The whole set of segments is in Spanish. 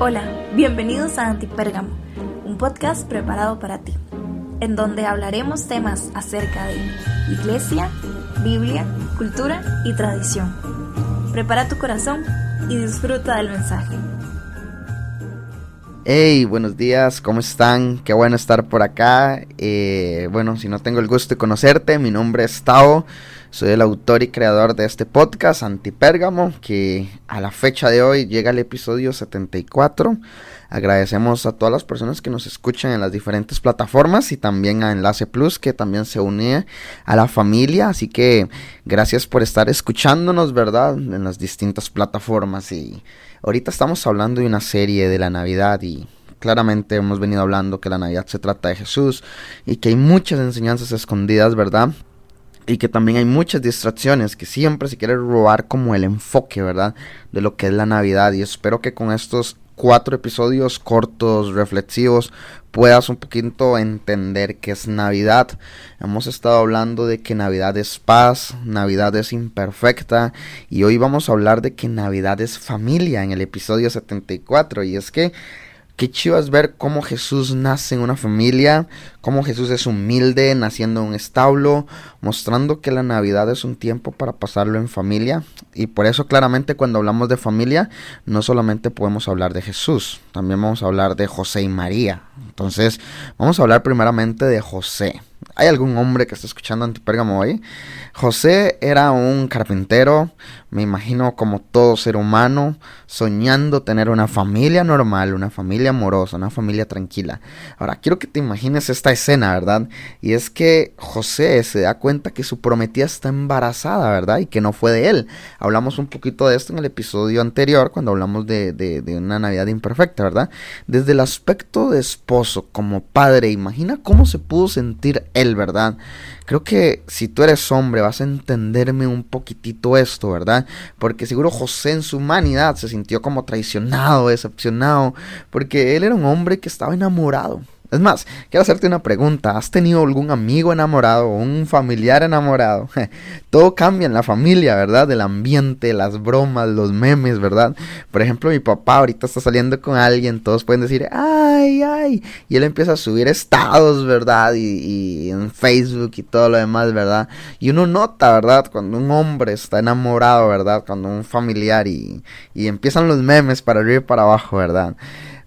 Hola, bienvenidos a Antipérgamo, un podcast preparado para ti, en donde hablaremos temas acerca de iglesia, Biblia, cultura y tradición. Prepara tu corazón y disfruta del mensaje. Hey, buenos días, ¿cómo están? Qué bueno estar por acá. Eh, bueno, si no tengo el gusto de conocerte, mi nombre es Tao. Soy el autor y creador de este podcast, Antipérgamo, que a la fecha de hoy llega el episodio 74. Agradecemos a todas las personas que nos escuchan en las diferentes plataformas y también a Enlace Plus, que también se une a la familia. Así que gracias por estar escuchándonos, ¿verdad? En las distintas plataformas. Y ahorita estamos hablando de una serie de la Navidad y claramente hemos venido hablando que la Navidad se trata de Jesús y que hay muchas enseñanzas escondidas, ¿verdad? Y que también hay muchas distracciones que siempre se quiere robar como el enfoque, ¿verdad? De lo que es la Navidad y espero que con estos cuatro episodios cortos, reflexivos, puedas un poquito entender qué es Navidad. Hemos estado hablando de que Navidad es paz, Navidad es imperfecta y hoy vamos a hablar de que Navidad es familia en el episodio 74 y es que Qué chido es ver cómo Jesús nace en una familia, cómo Jesús es humilde, naciendo en un establo, mostrando que la Navidad es un tiempo para pasarlo en familia. Y por eso claramente cuando hablamos de familia, no solamente podemos hablar de Jesús, también vamos a hablar de José y María. Entonces, vamos a hablar primeramente de José. ¿Hay algún hombre que está escuchando Antipérgamo hoy? José era un carpintero, me imagino como todo ser humano, soñando tener una familia normal, una familia amorosa, una familia tranquila. Ahora, quiero que te imagines esta escena, ¿verdad? Y es que José se da cuenta que su prometida está embarazada, ¿verdad? Y que no fue de él. Hablamos un poquito de esto en el episodio anterior, cuando hablamos de, de, de una Navidad imperfecta, ¿verdad? Desde el aspecto de esposo, como padre, imagina cómo se pudo sentir él ¿verdad? Creo que si tú eres hombre vas a entenderme un poquitito esto, ¿verdad? Porque seguro José en su humanidad se sintió como traicionado, decepcionado, porque él era un hombre que estaba enamorado. Es más, quiero hacerte una pregunta. ¿Has tenido algún amigo enamorado o un familiar enamorado? Todo cambia en la familia, ¿verdad? El ambiente, las bromas, los memes, ¿verdad? Por ejemplo, mi papá ahorita está saliendo con alguien, todos pueden decir, ay, ay. Y él empieza a subir estados, ¿verdad? Y, en Facebook y todo lo demás, ¿verdad? Y uno nota, ¿verdad? Cuando un hombre está enamorado, ¿verdad? Cuando un familiar y, y empiezan los memes para arriba y para abajo, ¿verdad?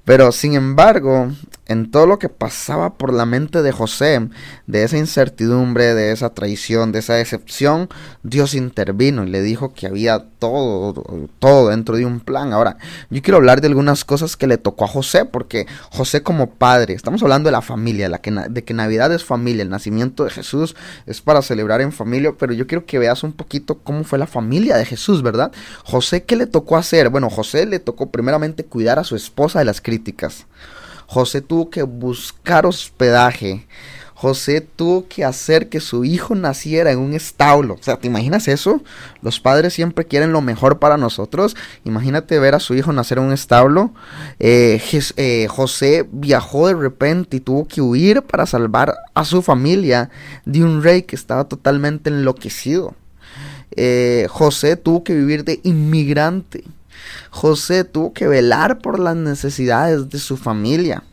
Pero sin embargo, en todo lo que pasaba por la mente de José, de esa incertidumbre, de esa traición, de esa decepción, Dios intervino y le dijo que había todo, todo dentro de un plan. Ahora, yo quiero hablar de algunas cosas que le tocó a José, porque José como padre, estamos hablando de la familia, de que Navidad es familia, el nacimiento de Jesús es para celebrar en familia, pero yo quiero que veas un poquito cómo fue la familia de Jesús, ¿verdad? José, ¿qué le tocó hacer? Bueno, José le tocó primeramente cuidar a su esposa de las críticas. José tuvo que buscar hospedaje. José tuvo que hacer que su hijo naciera en un establo. O sea, ¿te imaginas eso? Los padres siempre quieren lo mejor para nosotros. Imagínate ver a su hijo nacer en un establo. Eh, eh, José viajó de repente y tuvo que huir para salvar a su familia de un rey que estaba totalmente enloquecido. Eh, José tuvo que vivir de inmigrante. José tuvo que velar por las necesidades de su familia.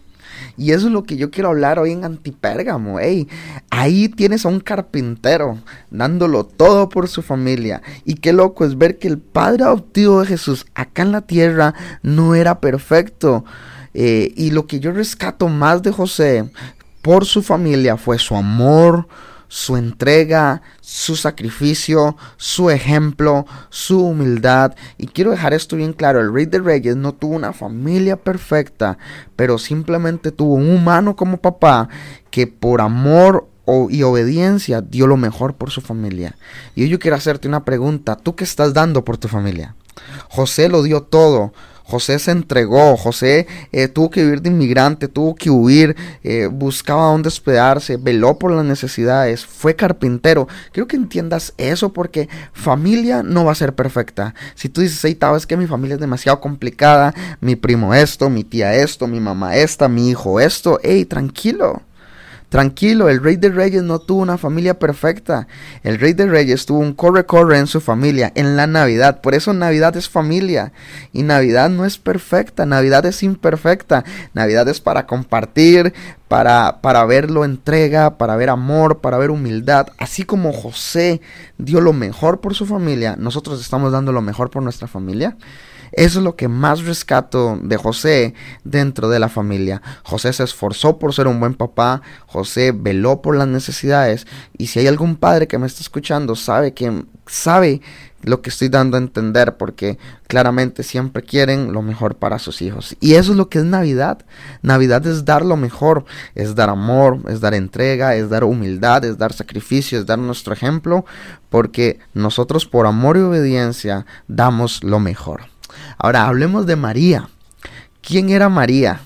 Y eso es lo que yo quiero hablar hoy en Antipérgamo. Ey, ahí tienes a un carpintero dándolo todo por su familia. Y qué loco es ver que el padre adoptivo de Jesús acá en la tierra no era perfecto. Eh, y lo que yo rescato más de José por su familia fue su amor, su entrega, su sacrificio, su ejemplo, su humildad. Y quiero dejar esto bien claro, el rey de reyes no tuvo una familia perfecta, pero simplemente tuvo un humano como papá que por amor y obediencia dio lo mejor por su familia. Y yo quiero hacerte una pregunta, ¿tú qué estás dando por tu familia? José lo dio todo. José se entregó, José eh, tuvo que vivir de inmigrante, tuvo que huir, eh, buscaba dónde hospedarse, veló por las necesidades, fue carpintero. Quiero que entiendas eso porque familia no va a ser perfecta. Si tú dices, hey, es que mi familia es demasiado complicada, mi primo esto, mi tía esto, mi mamá esta, mi hijo esto, hey, tranquilo. Tranquilo, el rey de reyes no tuvo una familia perfecta. El rey de reyes tuvo un corre-corre en su familia en la Navidad. Por eso Navidad es familia. Y Navidad no es perfecta, Navidad es imperfecta. Navidad es para compartir, para, para verlo entrega, para ver amor, para ver humildad. Así como José dio lo mejor por su familia, nosotros estamos dando lo mejor por nuestra familia. Eso es lo que más rescato de José dentro de la familia. José se esforzó por ser un buen papá, José veló por las necesidades y si hay algún padre que me está escuchando, sabe que sabe lo que estoy dando a entender porque claramente siempre quieren lo mejor para sus hijos. Y eso es lo que es Navidad. Navidad es dar lo mejor, es dar amor, es dar entrega, es dar humildad, es dar sacrificio, es dar nuestro ejemplo, porque nosotros por amor y obediencia damos lo mejor. Ahora hablemos de María. ¿Quién era María?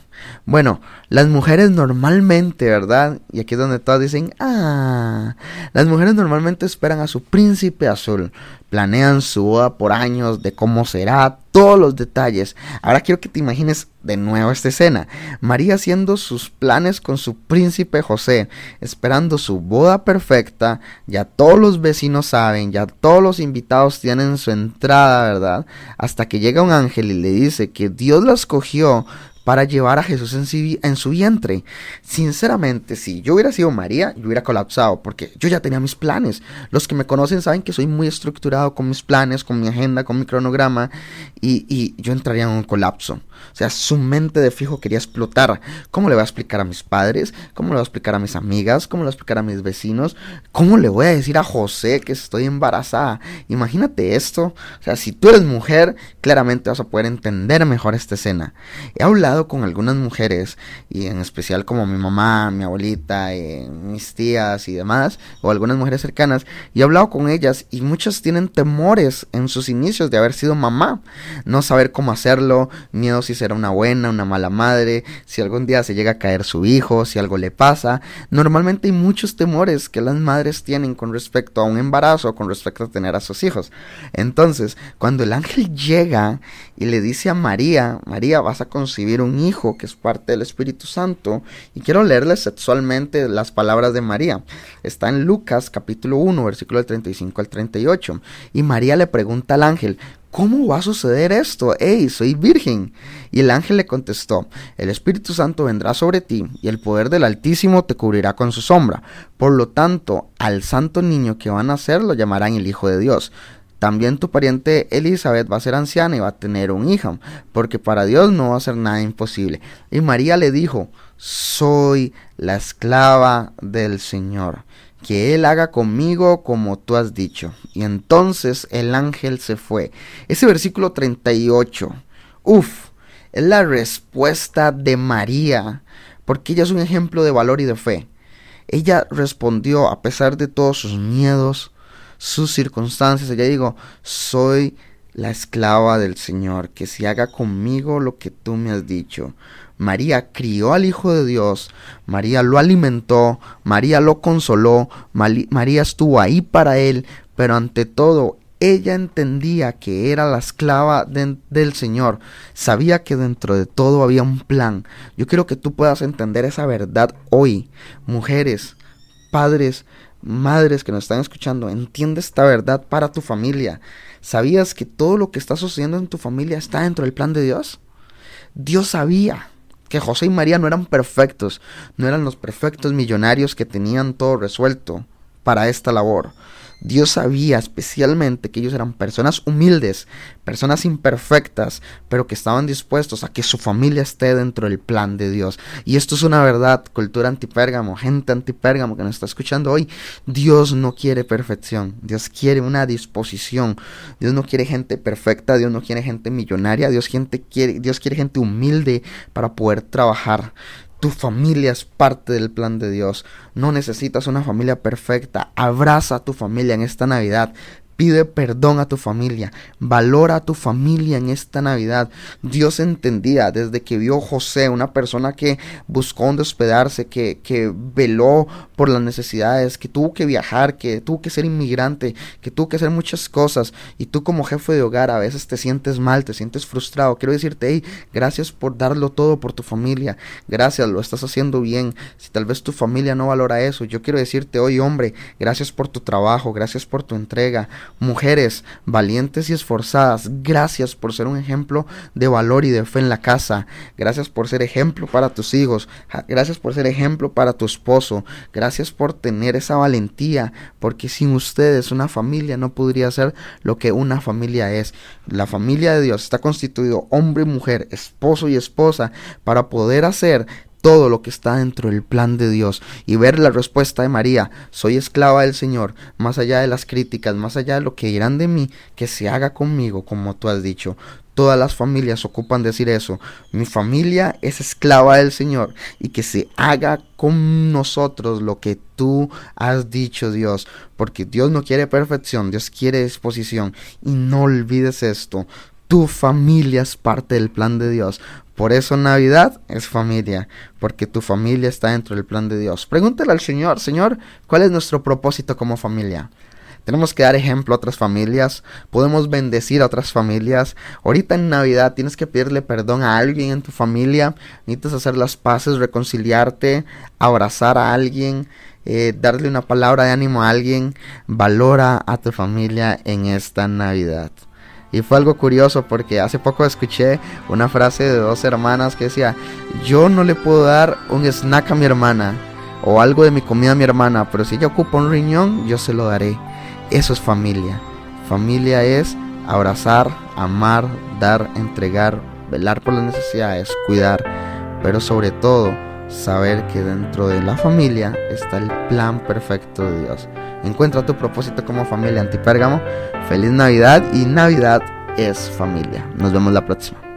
Bueno, las mujeres normalmente, ¿verdad? Y aquí es donde todas dicen, ah, las mujeres normalmente esperan a su príncipe azul, planean su boda por años, de cómo será, todos los detalles. Ahora quiero que te imagines de nuevo esta escena. María haciendo sus planes con su príncipe José, esperando su boda perfecta, ya todos los vecinos saben, ya todos los invitados tienen su entrada, ¿verdad? Hasta que llega un ángel y le dice que Dios la escogió para llevar a Jesús en, su vientre. Sinceramente, si yo hubiera sido María, yo hubiera colapsado, porque yo ya tenía mis planes. Los que me conocen saben que soy muy estructurado con mis planes, con mi agenda, con mi cronograma, y, y yo entraría en un colapso. O sea, su mente de fijo quería explotar. ¿Cómo le voy a explicar a mis padres? ¿Cómo le voy a explicar a mis amigas? ¿Cómo le voy a explicar a mis vecinos? ¿Cómo le voy a decir a José que estoy embarazada? Imagínate esto. O sea, si tú eres mujer, claramente vas a poder entender mejor esta escena. He hablado con algunas mujeres, y en especial como mi mamá, mi abuelita, eh, mis tías y demás, o algunas mujeres cercanas, y he hablado con ellas y muchas tienen temores en sus inicios de haber sido mamá. No saber cómo hacerlo, miedo si será una buena, una mala madre, si algún día se llega a caer su hijo, si algo le pasa. Normalmente hay muchos temores que las madres tienen con respecto a un embarazo, con respecto a tener a sus hijos. Entonces, cuando el ángel llega y le dice a María, María, vas a concebir un hijo que es parte del Espíritu Santo, y quiero leerle sexualmente las palabras de María. Está en Lucas capítulo 1, versículo del 35 al 38. Y María le pregunta al ángel, ¿Cómo va a suceder esto? ¡Ey, soy virgen! Y el ángel le contestó, El Espíritu Santo vendrá sobre ti, y el poder del Altísimo te cubrirá con su sombra. Por lo tanto, al santo niño que van a nacer lo llamarán el Hijo de Dios. También tu pariente Elizabeth va a ser anciana y va a tener un hijo, porque para Dios no va a ser nada imposible. Y María le dijo, Soy la esclava del Señor que Él haga conmigo como tú has dicho. Y entonces el ángel se fue. Ese versículo 38, uff, es la respuesta de María, porque ella es un ejemplo de valor y de fe. Ella respondió a pesar de todos sus miedos, sus circunstancias. Ella dijo, soy la esclava del Señor, que se haga conmigo lo que tú me has dicho. María crió al Hijo de Dios, María lo alimentó, María lo consoló, María estuvo ahí para él, pero ante todo ella entendía que era la esclava del Señor, sabía que dentro de todo había un plan. Yo quiero que tú puedas entender esa verdad hoy, mujeres, padres, madres que nos están escuchando, entiende esta verdad para tu familia. ¿Sabías que todo lo que está sucediendo en tu familia está dentro del plan de Dios? Dios sabía que José y María no eran perfectos, no eran los perfectos millonarios que tenían todo resuelto para esta labor. Dios sabía especialmente que ellos eran personas humildes, personas imperfectas, pero que estaban dispuestos a que su familia esté dentro del plan de Dios. Y esto es una verdad, cultura antipérgamo, gente antipérgamo que nos está escuchando hoy. Dios no quiere perfección, Dios quiere una disposición. Dios no quiere gente perfecta, Dios no quiere gente millonaria, Dios, gente quiere, Dios quiere gente humilde para poder trabajar. Tu familia es parte del plan de Dios. No necesitas una familia perfecta. Abraza a tu familia en esta Navidad. Pide perdón a tu familia. Valora a tu familia en esta Navidad. Dios entendía desde que vio José, una persona que buscó donde hospedarse, que, que veló por las necesidades, que tuvo que viajar, que tuvo que ser inmigrante, que tuvo que hacer muchas cosas. Y tú como jefe de hogar a veces te sientes mal, te sientes frustrado. Quiero decirte, hey, gracias por darlo todo por tu familia. Gracias, lo estás haciendo bien. Si tal vez tu familia no valora eso, yo quiero decirte hoy, hombre, gracias por tu trabajo, gracias por tu entrega Mujeres valientes y esforzadas, gracias por ser un ejemplo de valor y de fe en la casa. Gracias por ser ejemplo para tus hijos. Gracias por ser ejemplo para tu esposo. Gracias por tener esa valentía, porque sin ustedes una familia no podría ser lo que una familia es. La familia de Dios está constituido hombre y mujer, esposo y esposa, para poder hacer todo lo que está dentro del plan de Dios y ver la respuesta de María, soy esclava del Señor, más allá de las críticas, más allá de lo que dirán de mí, que se haga conmigo como tú has dicho. Todas las familias ocupan decir eso. Mi familia es esclava del Señor y que se haga con nosotros lo que tú has dicho, Dios. Porque Dios no quiere perfección, Dios quiere disposición. Y no olvides esto. Tu familia es parte del plan de Dios. Por eso Navidad es familia, porque tu familia está dentro del plan de Dios. Pregúntale al Señor, Señor, ¿cuál es nuestro propósito como familia? Tenemos que dar ejemplo a otras familias, podemos bendecir a otras familias. Ahorita en Navidad tienes que pedirle perdón a alguien en tu familia, necesitas hacer las paces, reconciliarte, abrazar a alguien, eh, darle una palabra de ánimo a alguien. Valora a tu familia en esta Navidad. Y fue algo curioso porque hace poco escuché una frase de dos hermanas que decía, yo no le puedo dar un snack a mi hermana o algo de mi comida a mi hermana, pero si ella ocupa un riñón, yo se lo daré. Eso es familia. Familia es abrazar, amar, dar, entregar, velar por las necesidades, cuidar, pero sobre todo saber que dentro de la familia está el plan perfecto de Dios. Encuentra tu propósito como familia antipérgamo. Feliz Navidad y Navidad es familia. Nos vemos la próxima.